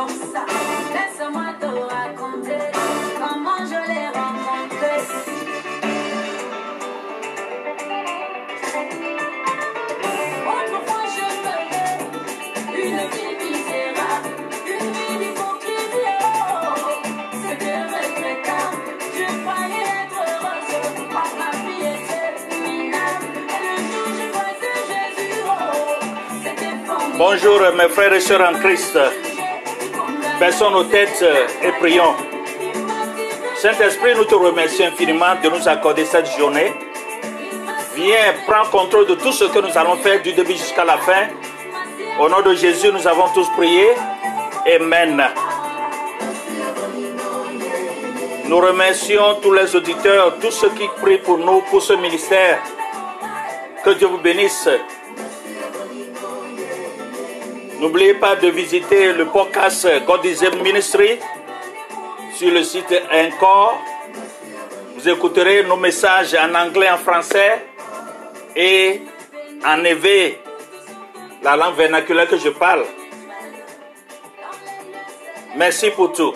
comme ça. Laisse-moi te raconter comment je l'ai rencontré. Autrefois je menais une vie misérable, une vie d'hypocrisie. Oh, c'était regrettable. Je croyais être heureuse, ma vie était minable. Et le jour où je voyais Jésus, oh, c'était formidable. Bonjour mes frères et sœurs en Christ. Baissons nos têtes et prions. Saint-Esprit, nous te remercions infiniment de nous accorder cette journée. Viens, prends contrôle de tout ce que nous allons faire du début jusqu'à la fin. Au nom de Jésus, nous avons tous prié. Amen. Nous remercions tous les auditeurs, tous ceux qui prient pour nous, pour ce ministère. Que Dieu vous bénisse. N'oubliez pas de visiter le podcast God is Ministry sur le site Encore. Vous écouterez nos messages en anglais, en français et en éveil, la langue vernaculaire que je parle. Merci pour tout,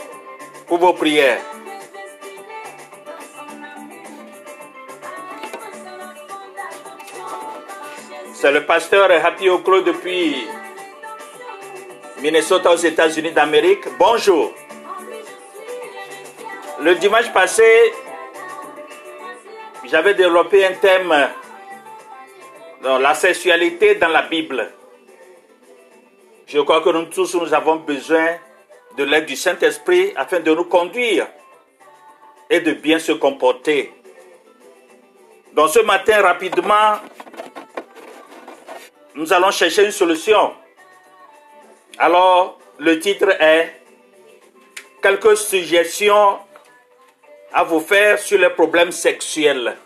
pour vos prières. C'est le pasteur Happy Okro depuis Minnesota aux États-Unis d'Amérique. Bonjour. Le dimanche passé, j'avais développé un thème la sexualité dans la Bible. Je crois que nous tous, nous avons besoin de l'aide du Saint-Esprit afin de nous conduire et de bien se comporter. Donc ce matin, rapidement, nous allons chercher une solution. Alors, le titre est Quelques suggestions à vous faire sur les problèmes sexuels.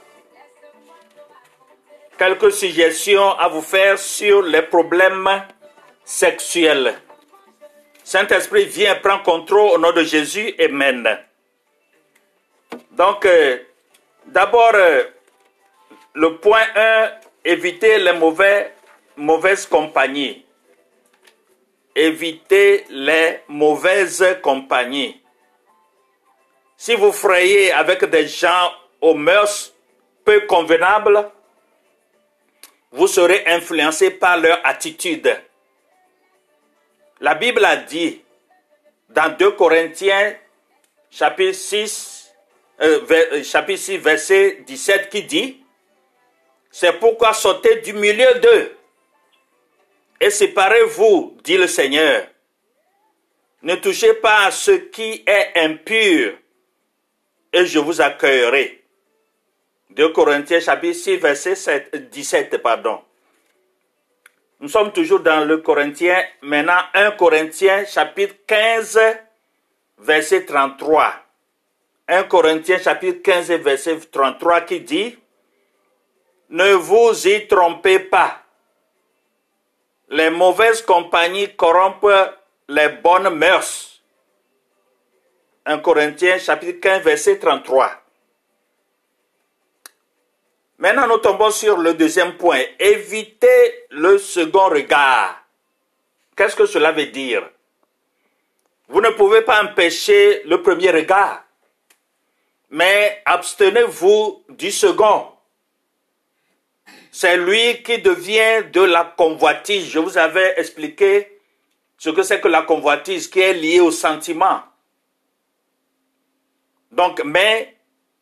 Quelques suggestions à vous faire sur les problèmes sexuels. Saint-Esprit, viens prendre contrôle au nom de Jésus. Amen. Donc, euh, d'abord, euh, le point 1, éviter les mauvais, mauvaises compagnies. Évitez les mauvaises compagnies. Si vous frayez avec des gens aux mœurs peu convenables, vous serez influencé par leur attitude. La Bible a dit dans 2 Corinthiens chapitre 6, euh, ver- chapitre 6 verset 17 qui dit, c'est pourquoi sortez du milieu d'eux et séparez-vous, dit le Seigneur. Ne touchez pas à ce qui est impur, et je vous accueillerai. 2 Corinthiens chapitre 6, verset 7 17, pardon. Nous sommes toujours dans le Corinthien, maintenant 1 Corinthiens chapitre 15, verset 33. 1 Corinthiens chapitre 15, verset 33 qui dit, Ne vous y trompez pas. Les mauvaises compagnies corrompent les bonnes mœurs. 1 Corinthiens chapitre 15 verset 33. Maintenant, nous tombons sur le deuxième point. Évitez le second regard. Qu'est-ce que cela veut dire? Vous ne pouvez pas empêcher le premier regard, mais abstenez-vous du second. C'est lui qui devient de la convoitise. Je vous avais expliqué ce que c'est que la convoitise qui est liée au sentiment. Donc, mais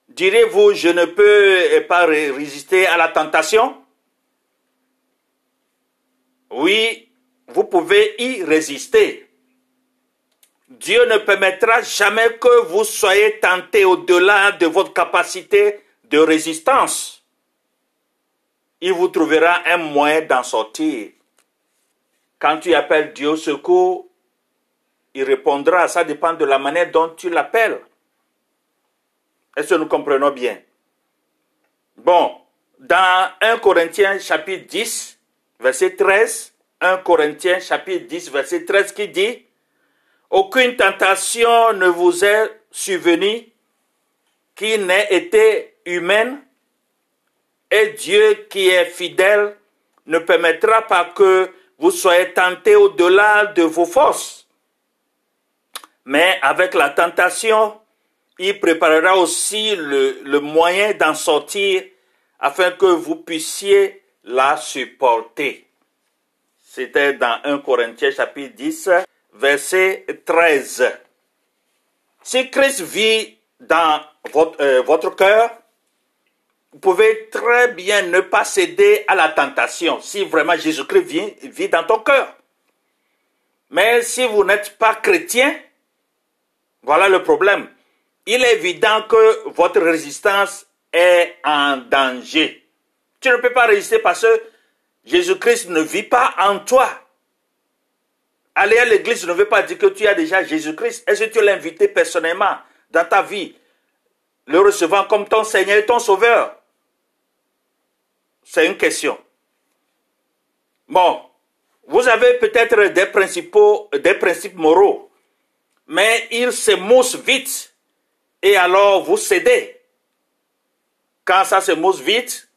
direz-vous, je ne peux pas ré- résister à la tentation? Oui, vous pouvez y résister. Dieu ne permettra jamais que vous soyez tenté au-delà de votre capacité de résistance. Il vous trouvera un moyen d'en sortir. Quand tu appelles Dieu au secours, il répondra. Ça dépend de la manière dont tu l'appelles. Est-ce que nous comprenons bien? Bon, dans 1 Corinthiens chapitre 10, verset 13, 1 Corinthiens chapitre 10, verset 13 qui dit, Aucune tentation ne vous est survenue qui n'ait été humaine, et Dieu qui est fidèle ne permettra pas que vous soyez tentés au-delà de vos forces. Mais avec la tentation, il préparera aussi le, moyen d'en sortir afin que vous puissiez la supporter. C'était dans 1 Corinthiens chapitre 10, verset 13. Si Christ vit dans votre, euh, votre cœur, vous pouvez très bien ne pas céder à la tentation si vraiment Jésus-Christ vit, vit dans ton cœur. Mais si vous n'êtes pas chrétien, voilà le problème. Il est évident que votre résistance est en danger. Tu ne peux pas résister parce que Jésus-Christ ne vit pas en toi. Aller à l'église ne veut pas dire que tu as déjà Jésus-Christ. Est-ce que tu l'as invité personnellement dans ta vie, le recevant comme ton Seigneur et ton Sauveur? C'est une question. Bon, vous avez peut-être des, principaux, des principes moraux, mais ils se moussent vite et alors vous cédez. Quand ça se mousse vite,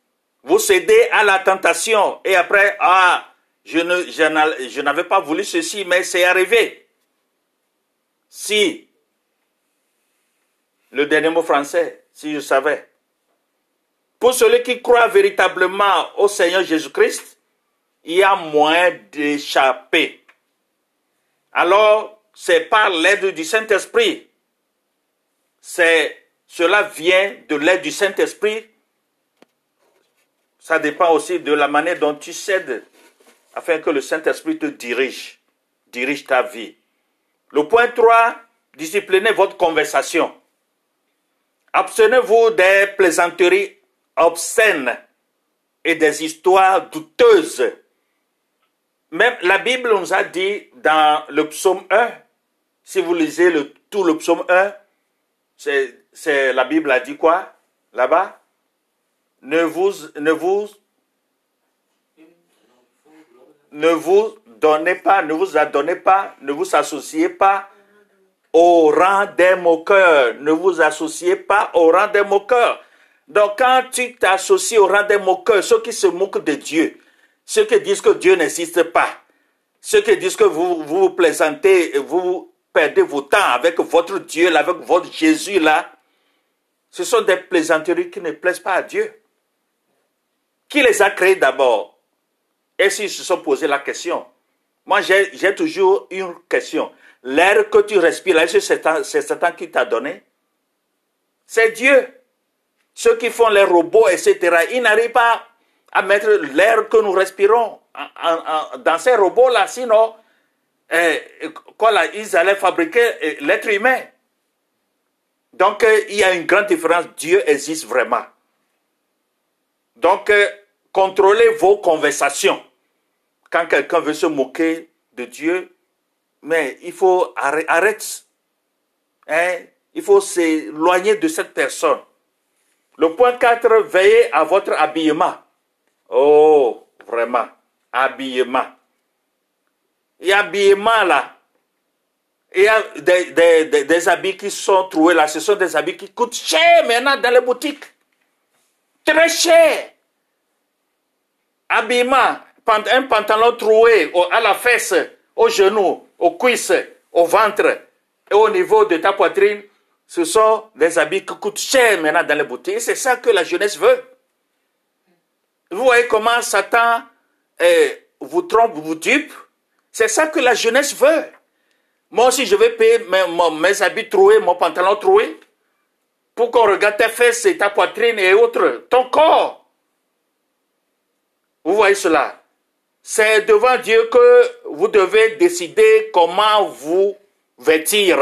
vous cédez à la tentation et après, ah, je, ne, je n'avais pas voulu ceci, mais c'est arrivé. Si, le dernier mot français, si je savais, pour celui qui croit véritablement au Seigneur Jésus-Christ, il y a moins d'échapper. Alors, c'est par l'aide du Saint-Esprit. Cela vient de l'aide du Saint-Esprit. Ça dépend aussi de la manière dont tu cèdes afin que le Saint-Esprit te dirige, dirige ta vie. Le point 3, disciplinez votre conversation. Abstenez-vous des plaisanteries obscènes et des histoires douteuses. Même la Bible nous a dit dans le psaume 1, si vous lisez le, tout le psaume 1, c'est, la Bible a dit quoi là-bas? Ne vous, ne vous ne vous donnez pas, ne vous adonnez pas, ne vous associez pas au rang des moqueurs. Ne vous associez pas au rang des moqueurs. Donc quand tu t'associes au rang des moqueurs, ceux qui se moquent de Dieu, ceux qui disent que Dieu n'existe pas, ceux qui disent que vous vous, plaisantez, vous perdez vos temps avec votre Dieu, avec votre Jésus là, ce sont des plaisanteries qui ne plaisent pas à Dieu. Qui les a créés d'abord? Et s'ils se sont posé la question, moi j'ai toujours une question. L'air que tu respires, est-ce que c'est Satan qui t'a donné C'est Dieu. Ceux qui font les robots, etc., ils n'arrivent pas à mettre l'air que nous respirons dans ces robots-là, sinon, eh, ils allaient fabriquer eh, l'être humain. Donc, eh, il y a une grande différence. Dieu existe vraiment. Donc, contrôlez vos conversations quand quelqu'un veut se moquer de Dieu, mais il faut arrêter. Hein? Il faut s'éloigner de cette personne. Le point 4, veillez à votre habillement. Oh, vraiment, habillement. Il y a habillement là. Il y a des, des, habits qui sont trouvés là. Ce sont des habits qui coûtent cher maintenant dans les boutiques. Très cher. Habillement un pantalon troué à la fesse, au genou, aux cuisses, au ventre et au niveau de ta poitrine, ce sont des habits qui coûtent cher maintenant dans les boutiques. C'est ça que la jeunesse veut. Vous voyez comment Satan eh, vous trompe, vous dupe. C'est ça que la jeunesse veut. Moi aussi, je vais payer mes, habits troués, mon pantalon troué, pour qu'on regarde tes fesses et ta poitrine et autres, ton corps. Vous voyez cela c'est devant Dieu que vous devez décider comment vous vêtir.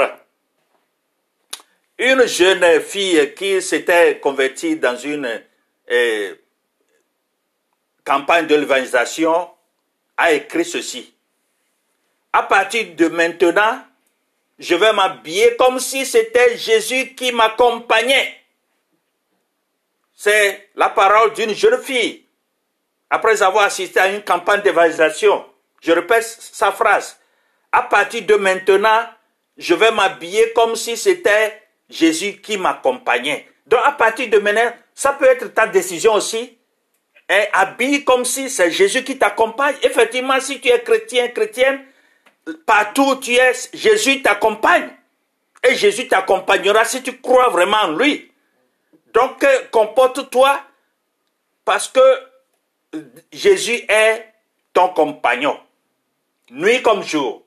Une jeune fille qui s'était convertie dans une eh, campagne de l'évangélisation a écrit ceci. À partir de maintenant, je vais m'habiller comme si c'était Jésus qui m'accompagnait. C'est la parole d'une jeune fille. Après avoir assisté à une campagne d'évangélisation, je répète sa phrase. À partir de maintenant, je vais m'habiller comme si c'était Jésus qui m'accompagnait. Donc à partir de maintenant, ça peut être ta décision aussi. Et habille comme si c'est Jésus qui t'accompagne. Effectivement, si tu es chrétien, chrétienne, partout où tu es, Jésus t'accompagne. Et Jésus t'accompagnera si tu crois vraiment en lui. Donc, euh, comporte-toi parce que Jésus est ton compagnon, nuit comme jour.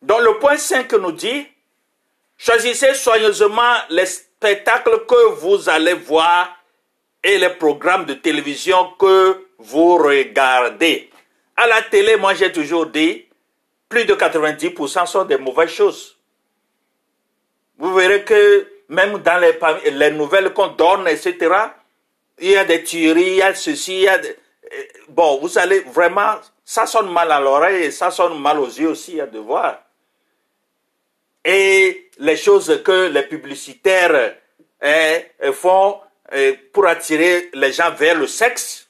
Donc, le point 5 nous dit, choisissez soigneusement les spectacles que vous allez voir et les programmes de télévision que vous regardez. À la télé, moi j'ai toujours dit, plus de 90% sont des mauvaises choses. Vous verrez que même dans les, les nouvelles qu'on donne, etc., il y a des tueries, il y a ceci, il y a des... Bon, vous allez vraiment... Ça sonne mal à l'oreille et ça sonne mal aux yeux aussi à de voir. Et les choses que les publicitaires hein, font hein, pour attirer les gens vers le sexe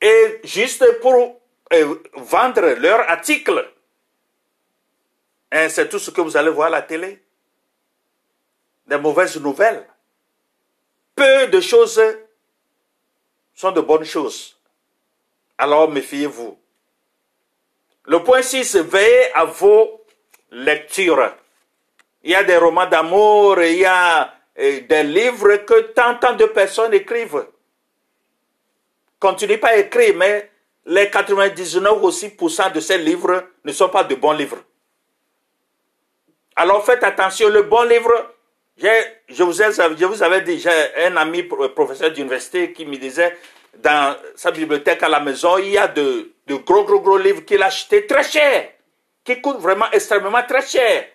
et juste pour hein, vendre leurs articles. C'est tout ce que vous allez voir à la télé. Des mauvaises nouvelles. Peu de choses sont de bonnes choses. Alors méfiez-vous. Le point 6, veillez à vos lectures. Il y a des romans d'amour, il y a euh, des livres que tant, tant de personnes écrivent. Continuez pas à écrire, mais les 99 aussi de ces livres ne sont pas de bons livres. Alors faites attention, le bon livre, je vous, ai, je vous avais dit, j'ai un ami professeur d'université qui me disait, dans sa bibliothèque à la maison, il y a de, de gros, gros, gros livres qu'il a achetés très cher, qui coûtent vraiment extrêmement très cher.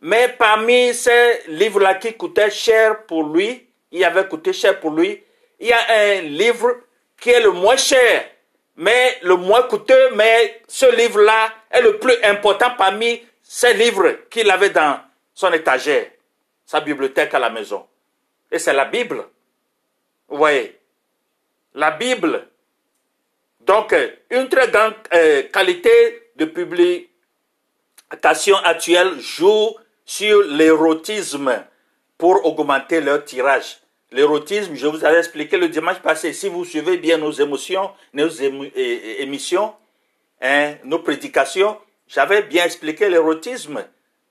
Mais parmi ces livres-là qui coûtaient cher pour lui, il avait coûté cher pour lui, il y a un livre qui est le moins cher, mais le moins coûteux, mais ce livre-là est le plus important parmi ces livres qu'il avait dans son étagère, sa bibliothèque à la maison. Et c'est la Bible. Vous voyez, la Bible. Donc, une très grande euh, qualité de publication actuelle joue sur l'érotisme pour augmenter leur tirage. L'érotisme, je vous avais expliqué le dimanche passé, si vous suivez bien nos émotions, nos émissions, hein, nos prédications, j'avais bien expliqué l'érotisme.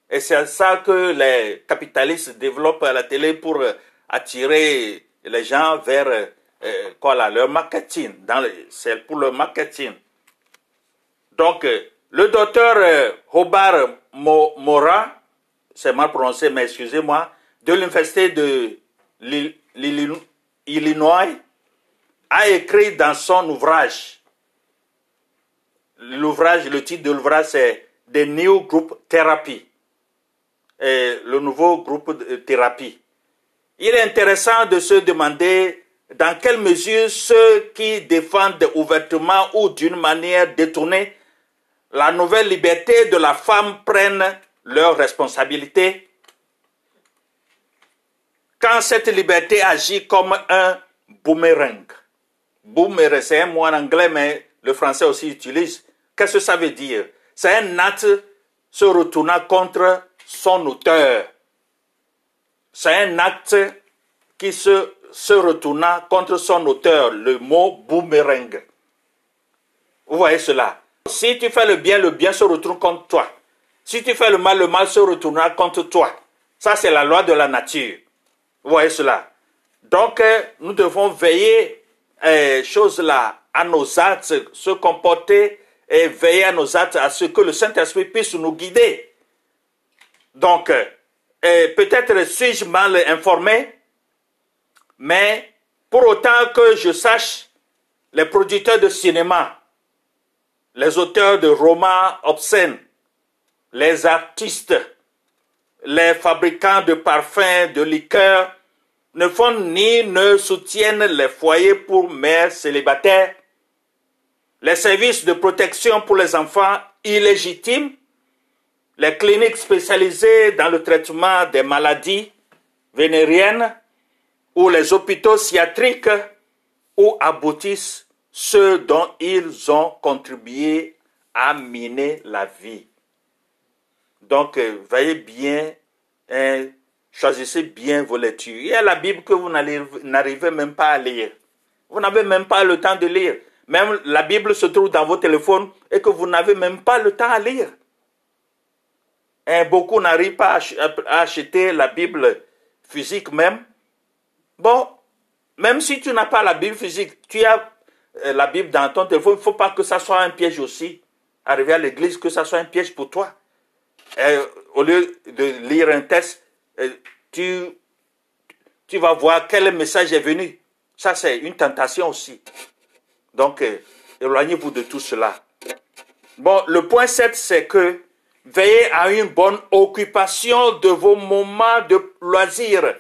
Et c'est ça que les capitalistes développent à la télé pour attirer les gens vers euh, quoi là, leur marketing. C'est pour le marketing. Donc, euh, le docteur euh, Hobart Mora, c'est mal prononcé, mais excusez-moi, de l'université de l'Illinois, a écrit dans son ouvrage, l'ouvrage, le titre de l'ouvrage c'est The New Group Therapy, le nouveau groupe de thérapie. Il est intéressant de se demander dans quelle mesure ceux qui défendent ouvertement ou d'une manière détournée la nouvelle liberté de la femme prennent leurs responsabilités quand cette liberté agit comme un boomerang. Boomerang, c'est un mot en anglais, mais le français aussi utilise. Qu'est-ce que ça veut dire? C'est un acte se retournant contre son auteur. C'est un acte qui se, se retournant contre son auteur, le mot boomerang. Vous voyez cela? Si tu fais le bien, le bien se retourne contre toi. Si tu fais le mal, le mal se retournera contre toi. Ça, c'est la loi de la nature. Vous voyez cela Donc, euh, nous devons veiller euh, choses là à nos actes, se comporter et veiller à nos actes, à ce que le Saint-Esprit puisse nous guider. Donc, euh, peut-être suis-je mal informé, mais pour autant que je sache, les producteurs de cinéma, les auteurs de romans obscènes, les artistes, les fabricants de parfums, de liqueurs, ne font ni ne soutiennent les foyers pour mères célibataires, les services de protection pour les enfants illégitimes, les cliniques spécialisées dans le traitement des maladies vénériennes ou les hôpitaux sciatriques où aboutissent ceux dont ils ont contribué à miner la vie. Donc, euh, veillez bien, hein, choisissez bien vos lectures. Il y a la Bible que vous n'arrivez même pas à lire. Vous n'avez même pas le temps de lire. Même la Bible se trouve dans vos téléphones et que vous n'avez même pas le temps à lire. Et beaucoup n'arrivent pas à acheter la Bible physique même. Bon, même si tu n'as pas la Bible physique, tu as la Bible dans ton il ne faut pas que ça soit un piège aussi. Arriver à l'église, que ça soit un piège pour toi. Et au lieu de lire un texte, euh, tu, tu vas voir quel message est venu. Ça, c'est une tentation aussi. Donc, euh, éloignez-vous de tout cela. Bon, le point 7, c'est que veillez à une bonne occupation de vos moments de loisir.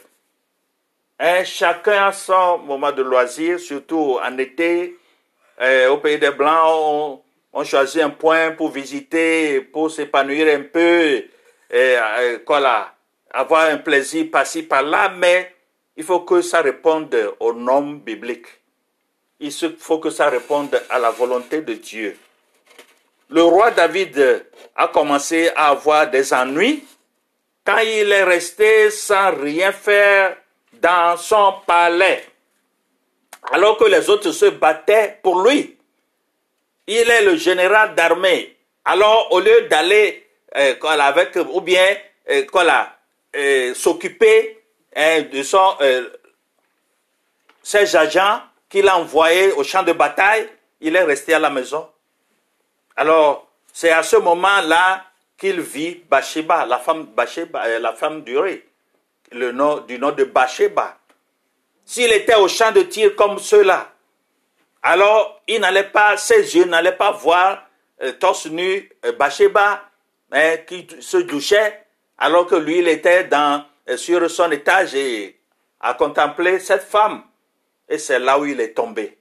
Hein, chacun a son moment de loisir, surtout en été. Euh, au pays des Blancs, on, choisit un point pour visiter, pour s'épanouir un peu, et, voilà, euh, avoir un plaisir par-ci, par-là, mais il faut que ça réponde aux normes bibliques. Il faut que ça réponde à la volonté de Dieu. Le roi David a commencé à avoir des ennuis quand il est resté sans rien faire dans son palais, alors que les autres se battaient pour lui. Il est le général d'armée. Alors, au lieu d'aller euh, avec, ou bien euh, euh, s'occuper hein, de son, ses agents qu'il a envoyés au champ de bataille, il est resté à la maison. Alors, c'est à ce moment-là qu'il vit Bathsheba, la femme, Bathsheba, la femme du roi du nom de Bathsheba. S'il était au champ de tir comme ceux-là, alors il n'allait pas, ses yeux n'allaient pas voir euh, torse nu euh, hein, qui se douchait, alors que lui, il était dans, euh, sur son étage et a contemplé cette femme. Et c'est là où il est tombé.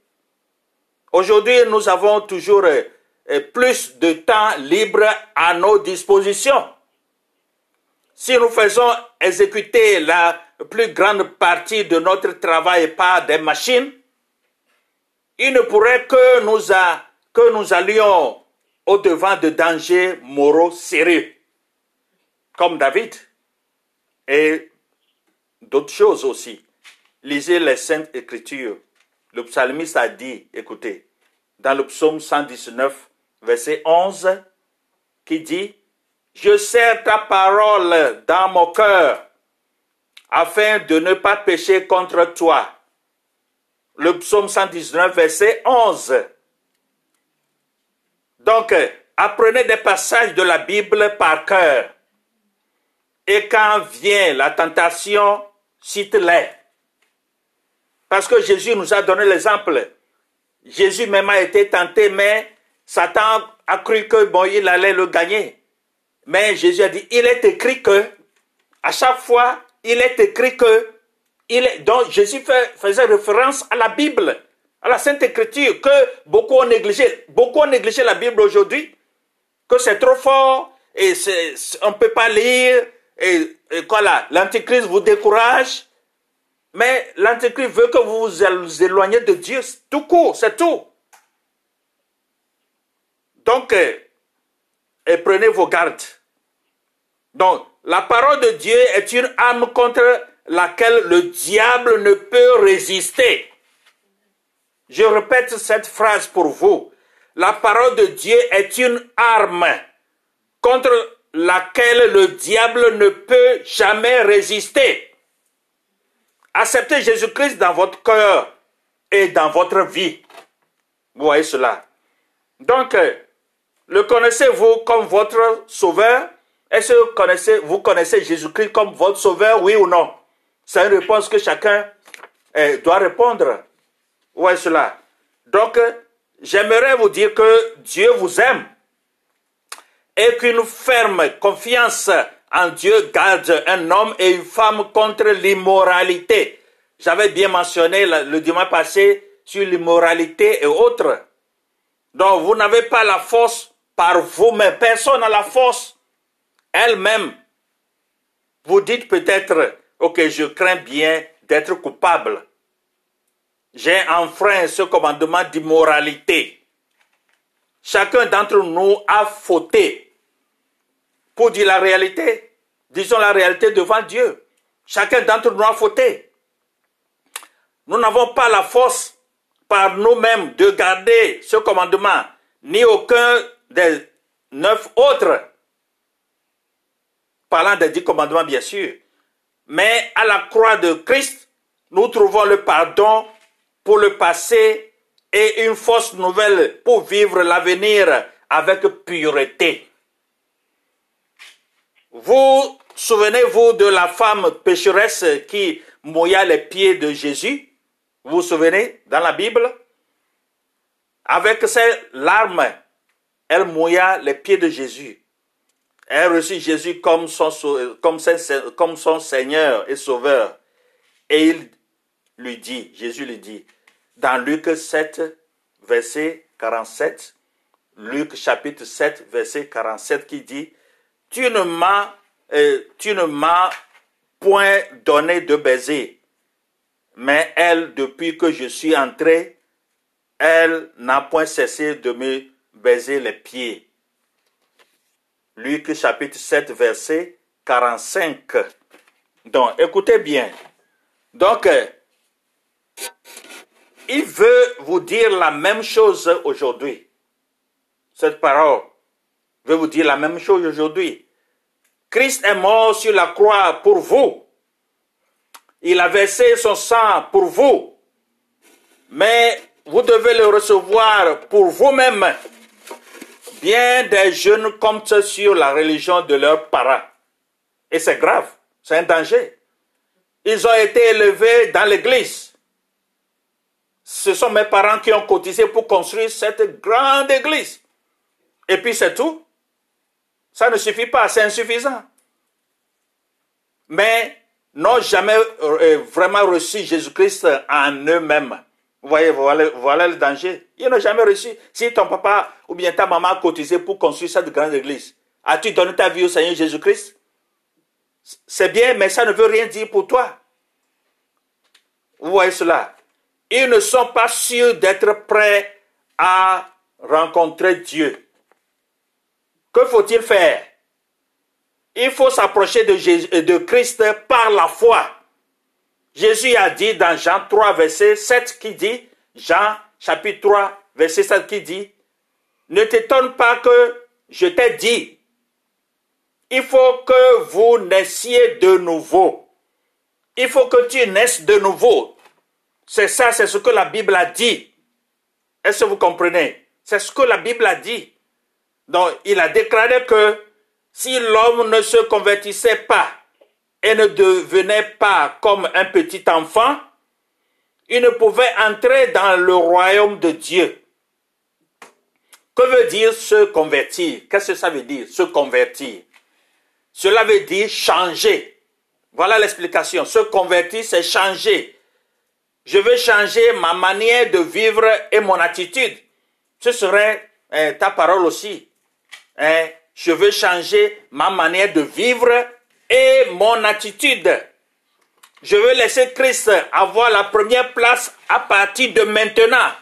Aujourd'hui, nous avons toujours plus de temps libre à nos dispositions. Si nous faisons exécuter la plus grande partie de notre travail par des machines, il ne pourrait que nous, que nous allions au-devant de dangers moraux sérieux, comme David et d'autres choses aussi. Lisez les Saintes Écritures. Le psalmiste a dit, écoutez, dans le psaume 119, verset 11, qui dit, je serre ta parole dans mon cœur afin de ne pas pécher contre toi. Le psaume 119, verset 11. Donc, apprenez des passages de la Bible par cœur. Et quand vient la tentation, cite-les. Parce que Jésus nous a donné l'exemple. Jésus même a été tenté, mais Satan a cru que bon, il allait le gagner. Mais Jésus a dit, il est écrit que, à chaque fois, il est écrit que, il donc Jésus faisait référence à la Bible, à la Sainte Écriture, que beaucoup ont négligé. Beaucoup ont négligé la Bible aujourd'hui, que c'est trop fort, et on ne peut pas lire, et, quoi là, l'Antichrist vous décourage, mais l'Antichrist veut que vous vous éloigniez de Dieu, tout court, c'est tout. Donc, euh, et prenez vos gardes. Donc, la parole de Dieu est une arme contre laquelle le diable ne peut résister. Je répète cette phrase pour vous. La parole de Dieu est une arme contre laquelle le diable ne peut jamais résister. Acceptez Jésus-Christ dans votre cœur et dans votre vie. Vous voyez cela. Donc, le connaissez-vous comme votre sauveur? Est-ce que vous connaissez, Jésus-Christ comme votre sauveur, oui ou non? C'est une réponse que chacun eh, doit répondre. Où est cela? Donc, j'aimerais vous dire que Dieu vous aime et qu'une ferme confiance en Dieu garde un homme et une femme contre l'immoralité. J'avais bien mentionné le dimanche passé sur l'immoralité et autres. Donc, vous n'avez pas la force par vous-même. Personne n'a la force elle-même, vous dites peut-être, ok, je crains bien d'être coupable. J'ai enfreint ce commandement d'immoralité. Chacun d'entre nous a fauté. Pour dire la réalité, disons la réalité devant Dieu. Chacun d'entre nous a fauté. Nous n'avons pas la force par nous-mêmes de garder ce commandement, ni aucun des neuf autres, parlant des dix commandements bien sûr. Mais à la croix de Christ, nous trouvons le pardon pour le passé et une force nouvelle pour vivre l'avenir avec pureté. Vous souvenez-vous de la femme pécheresse qui mouilla les pieds de Jésus? Vous vous souvenez dans la Bible? Avec ses larmes, elle mouilla les pieds de Jésus. Elle reçut Jésus comme son, comme, comme son Seigneur et Sauveur. Et il lui dit, Jésus lui dit, dans Luc 7, verset 47, Luc chapitre 7, verset 47, qui dit, Tu ne m'as, euh, tu ne m'as point donné de baiser, mais elle, depuis que je suis entré, elle n'a point cessé de me baiser les pieds. Luc chapitre 7, verset 45. Donc, écoutez bien. Donc, il veut vous dire la même chose aujourd'hui. Cette parole veut vous dire la même chose aujourd'hui. Christ est mort sur la croix pour vous. Il a versé son sang pour vous. Mais vous devez le recevoir pour vous-même. Bien des jeunes comptent sur la religion de leurs parents. Et c'est grave, c'est un danger. Ils ont été élevés dans l'église ce sont mes parents qui ont cotisé pour construire cette grande église. Et puis c'est tout. Ça ne suffit pas, c'est insuffisant. Mais n'ont jamais euh, vraiment reçu Jésus-Christ en eux-mêmes. Vous voyez, voilà, le danger. Ils n'ont jamais reçu. Si ton papa ou bien ta maman a cotisé pour construire cette grande église, as-tu donné ta vie au Seigneur Jésus-Christ? C'est bien, mais ça ne veut rien dire pour toi. Vous voyez cela ils ne sont pas sûrs d'être prêts à rencontrer Dieu. Que faut-il faire? Il faut s'approcher de, de Christ par la foi. Jésus a dit dans Jean 3, verset 7, qui dit, Jean chapitre 3, verset 7, qui dit, ne t'étonne pas que je t'ai dit, il faut que vous naissiez de nouveau. Il faut que tu naisses de nouveau. C'est ça, c'est ce que la Bible a dit. Est-ce que vous comprenez? C'est ce que la Bible a dit. Donc, il a déclaré que si l'homme ne se convertissait pas et ne devenait pas comme un petit enfant, il ne pouvait entrer dans le royaume de Dieu. Que veut dire se convertir? Qu'est-ce que ça veut dire, se convertir? Cela veut dire changer. Voilà l'explication. Se convertir, c'est changer. Je veux changer ma manière de vivre et mon attitude. Ce serait hein, ta parole aussi. Hein. Je veux changer ma manière de vivre et mon attitude. Je veux laisser Christ avoir la première place à partir de maintenant.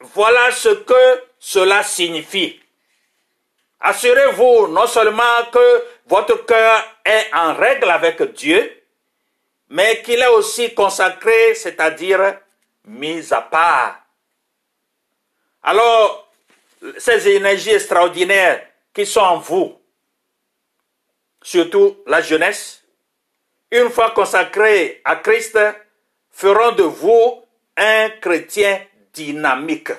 Voilà ce que cela signifie. Assurez-vous non seulement que votre cœur est en règle avec Dieu, mais qu'il est aussi consacré, c'est-à-dire mis à part. Alors, ces énergies extraordinaires qui sont en vous, surtout la jeunesse, une fois consacrés à Christ, feront de vous un chrétien dynamique.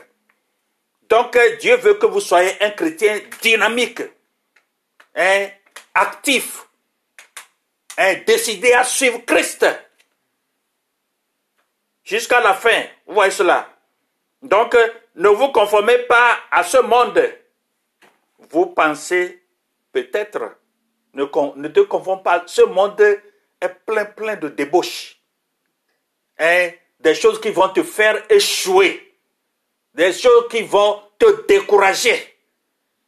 Donc Dieu veut que vous soyez un chrétien dynamique, hein, actif, est décidé à suivre Christ jusqu'à la fin. Vous voyez cela. Donc, ne vous conformez pas à ce monde. Vous pensez peut-être, ne, te conforme pas, ce monde est plein, plein de débauches. Hein? Des choses qui vont te faire échouer. Des choses qui vont te décourager.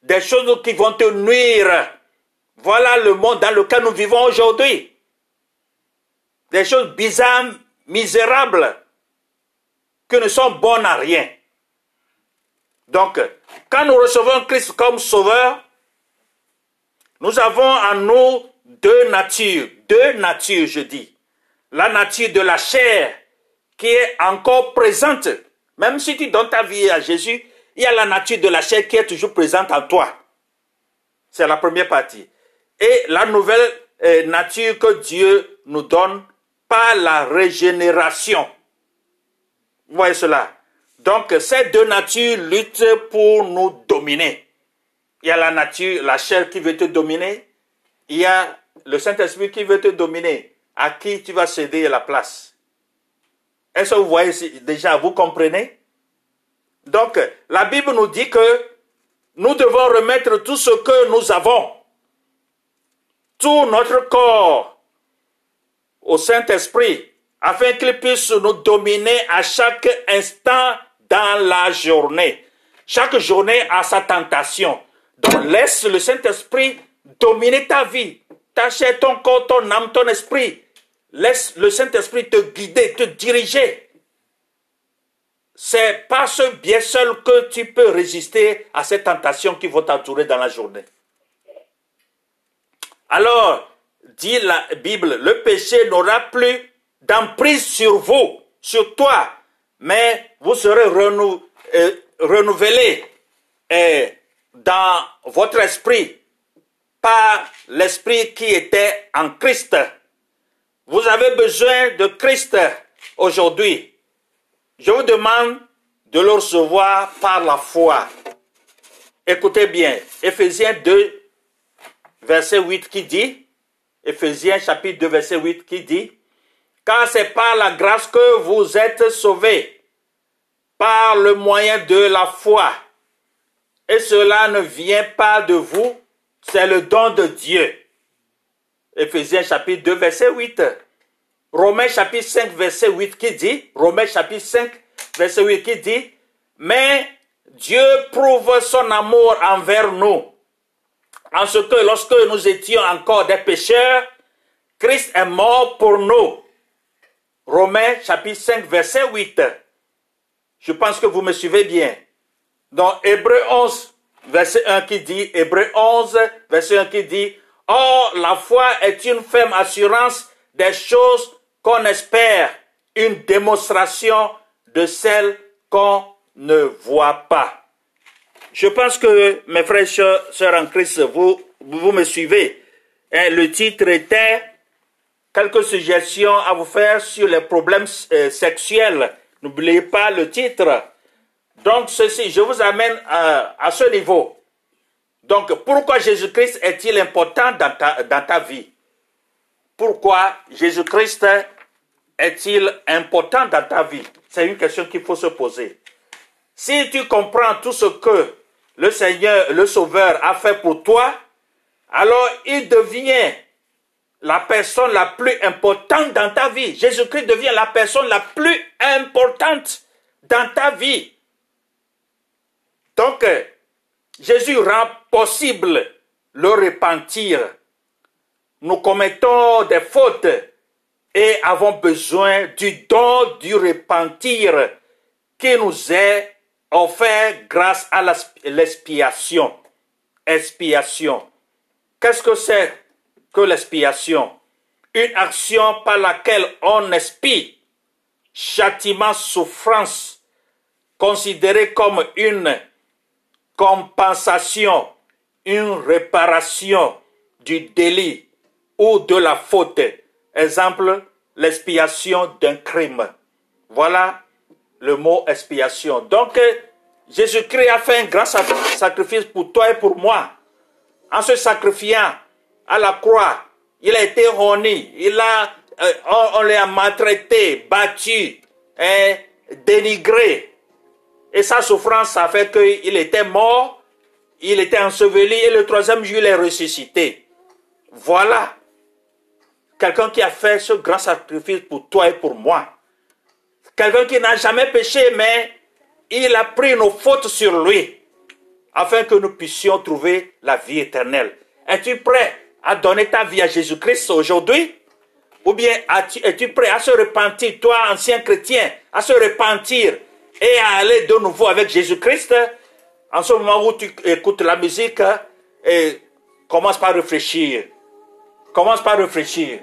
Des choses qui vont te nuire Voilà le monde dans lequel nous vivons aujourd'hui. Des choses bizarres, misérables, que ne sont bonnes à rien. Donc, quand nous recevons Christ comme sauveur, nous avons en nous deux natures, deux natures, je dis. La nature de la chair qui est encore présente. Même si tu donnes ta vie à Jésus, il y a la nature de la chair qui est toujours présente en toi. C'est la première partie. Et la nouvelle euh, nature que Dieu nous donne par la régénération. Vous voyez cela Donc ces deux natures luttent pour nous dominer. Il y a la nature, la chair qui veut te dominer. Il y a le Saint-Esprit qui veut te dominer. À qui tu vas céder la place Est-ce que vous voyez déjà, vous comprenez? Donc la Bible nous dit que nous devons remettre tout ce que nous avons, tout notre corps, au Saint-Esprit afin qu'il puisse nous dominer à chaque instant dans la journée. Chaque journée a sa tentation. Donc laisse le Saint-Esprit dominer ta vie, ta chair, ton corps, ton âme, ton esprit. Laisse le Saint-Esprit te guider, te diriger. C'est par ce bien seul que tu peux résister à ces tentations qui vont t'entourer dans la journée. Alors, dit la Bible, le péché n'aura plus d'emprise sur vous, sur toi, mais vous serez renou, euh, renouvelé euh, dans votre esprit par l'esprit qui était en Christ. Vous avez besoin de Christ aujourd'hui. Je vous demande de le recevoir par la foi. Écoutez bien, Ephésiens 2, verset 8 qui dit, Ephésiens chapitre 2, verset 8 qui dit, car c'est par la grâce que vous êtes sauvés, par le moyen de la foi. Et cela ne vient pas de vous, c'est le don de Dieu. Ephésiens chapitre 2, verset 8. Romains chapitre 5, verset 8 qui dit, Romains chapitre 5, verset 8 qui dit, mais Dieu prouve son amour envers nous, en ce que lorsque nous étions encore des pécheurs, Christ est mort pour nous. Romains chapitre 5 verset 8. Je pense que vous me suivez bien. Dans Hébreu 11 verset 1 qui dit, Hébreu 11 verset 1 qui dit, Or la foi est une ferme assurance des choses qu'on espère, une démonstration de celles qu'on ne voit pas. Je pense que mes frères et sœurs en Christ, vous, vous me suivez. Le titre était quelques suggestions à vous faire sur les problèmes euh, sexuels. N'oubliez pas le titre. Donc, ceci, je vous amène à, ce niveau. Donc, pourquoi Jésus-Christ est-il important dans ta, dans ta vie? Pourquoi Jésus-Christ est-il important dans ta vie? C'est une question qu'il faut se poser. Si tu comprends tout ce que le Seigneur, le Sauveur a fait pour toi, alors il devient la personne la plus importante dans ta vie. Jésus-Christ devient la personne la plus importante dans ta vie. Donc, Jésus rend possible le repentir. Nous commettons des fautes et avons besoin du don du repentir qui nous est offert grâce à l'expiation. Expiation. Qu'est-ce que c'est que l'expiation? Une action par laquelle on expie châtiment, souffrance, considérée comme une compensation, une réparation du délit ou de la faute. Exemple, l'expiation d'un crime. Voilà le mot expiation. Donc, Jésus-Christ a fait un grand sacrifice pour toi et pour moi. En se sacrifiant à la croix, il a été roni, il a, euh, on, l'a maltraité, battu, et dénigré. Et sa souffrance a fait qu'il était mort, il était enseveli et le troisième jour il est ressuscité. Voilà quelqu'un qui a fait ce grand sacrifice pour toi et pour moi. Quelqu'un qui n'a jamais péché, mais il a pris nos fautes sur lui, afin que nous puissions trouver la vie éternelle. Es-tu prêt à donner ta vie à Jésus-Christ aujourd'hui? Ou bien es-tu prêt à se repentir, toi, ancien chrétien, à se repentir et à aller de nouveau avec Jésus-Christ En ce moment où tu écoutes la musique, et commence par réfléchir. Commence par réfléchir.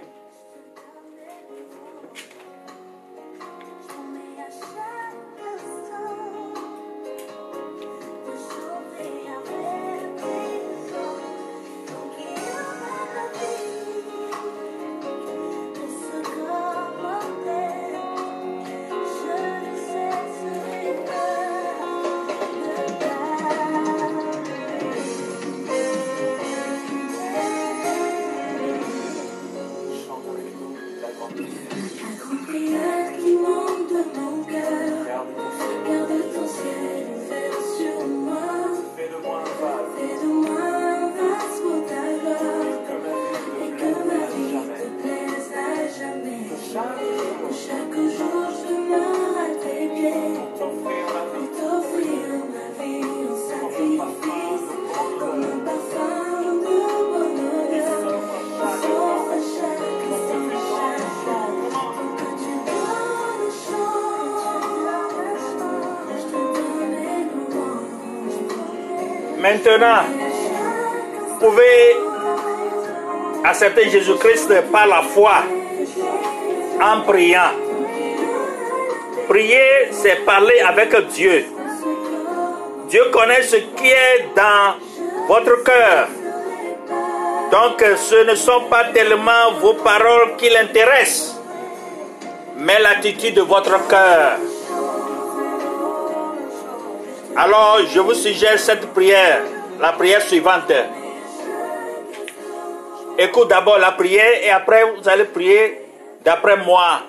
Maintenant, vous pouvez accepter Jésus-Christ par la foi en priant. Prier, c'est parler avec Dieu. Dieu connaît ce qui est dans votre cœur. Donc ce ne sont pas tellement vos paroles qui l'intéressent, mais l'attitude de votre cœur. Alors, je vous suggère cette prière, la prière suivante. Écoute d'abord la prière et après vous allez prier d'après moi,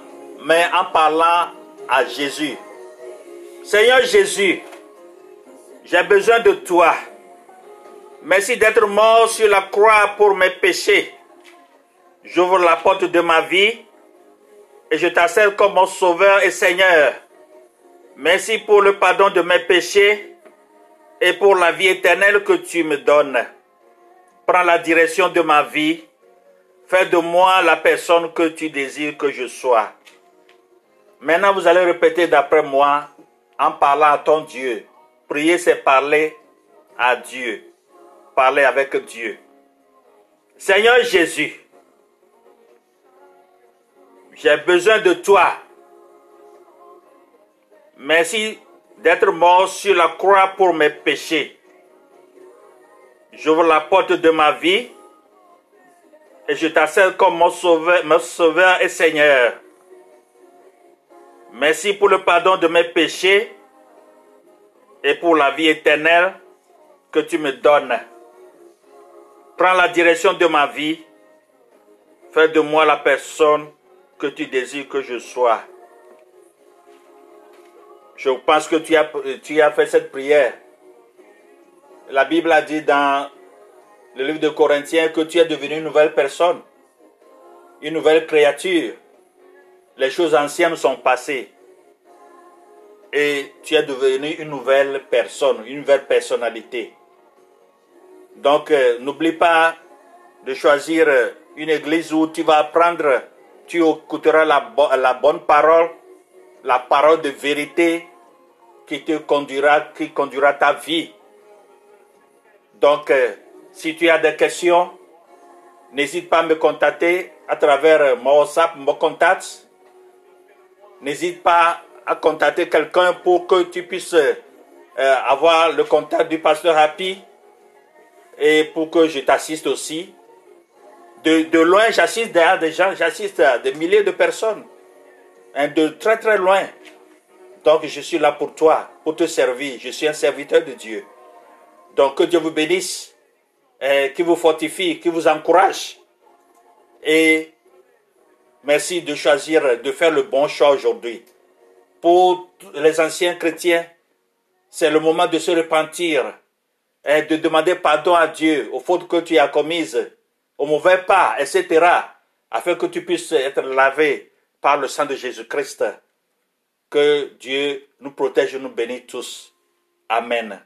mais en parlant à Jésus. Seigneur Jésus, j'ai besoin de toi. Merci d'être mort sur la croix pour mes péchés. J'ouvre la porte de ma vie et je t'assure comme mon sauveur et Seigneur. Merci pour le pardon de mes péchés et pour la vie éternelle que tu me donnes. Prends la direction de ma vie. Fais de moi la personne que tu désires que je sois. Maintenant, vous allez répéter d'après moi en parlant à ton Dieu. Prier, c'est parler à Dieu. Parler avec Dieu. Seigneur Jésus, j'ai besoin de toi. Merci d'être mort sur la croix pour mes péchés. J'ouvre la porte de ma vie et je t'assure comme mon sauveur, mon sauveur et Seigneur. Merci pour le pardon de mes péchés et pour la vie éternelle que tu me donnes. Prends la direction de ma vie. Fais de moi la personne que tu désires que je sois. Je pense que tu as, tu as fait cette prière. La Bible a dit dans le livre de Corinthiens que tu es devenu une nouvelle personne, une nouvelle créature. Les choses anciennes sont passées. Et tu es devenu une nouvelle personne, une nouvelle personnalité. Donc, euh, n'oublie pas de choisir une église où tu vas apprendre, tu écouteras la, la bonne parole la parole de vérité qui te conduira, qui conduira ta vie. Donc, euh, si tu as des questions, n'hésite pas à me contacter à travers euh, mon WhatsApp, mon contact. N'hésite pas à contacter quelqu'un pour que tu puisses euh, avoir le contact du pasteur Happy et pour que je t'assiste aussi. De, loin, j'assiste derrière des gens, j'assiste à des milliers de personnes. Hein, de très très loin. Donc je suis là pour toi, pour te servir. Je suis un serviteur de Dieu. Donc que Dieu vous bénisse, et qu'il vous fortifie, qu'il vous encourage. Et merci de choisir de faire le bon choix aujourd'hui. Pour les anciens chrétiens, c'est le moment de se repentir et de demander pardon à Dieu aux fautes que tu as commises, aux mauvais pas, etc., afin que tu puisses être lavé par le sang de Jésus-Christ. Que Dieu nous protège et nous bénisse tous. Amen.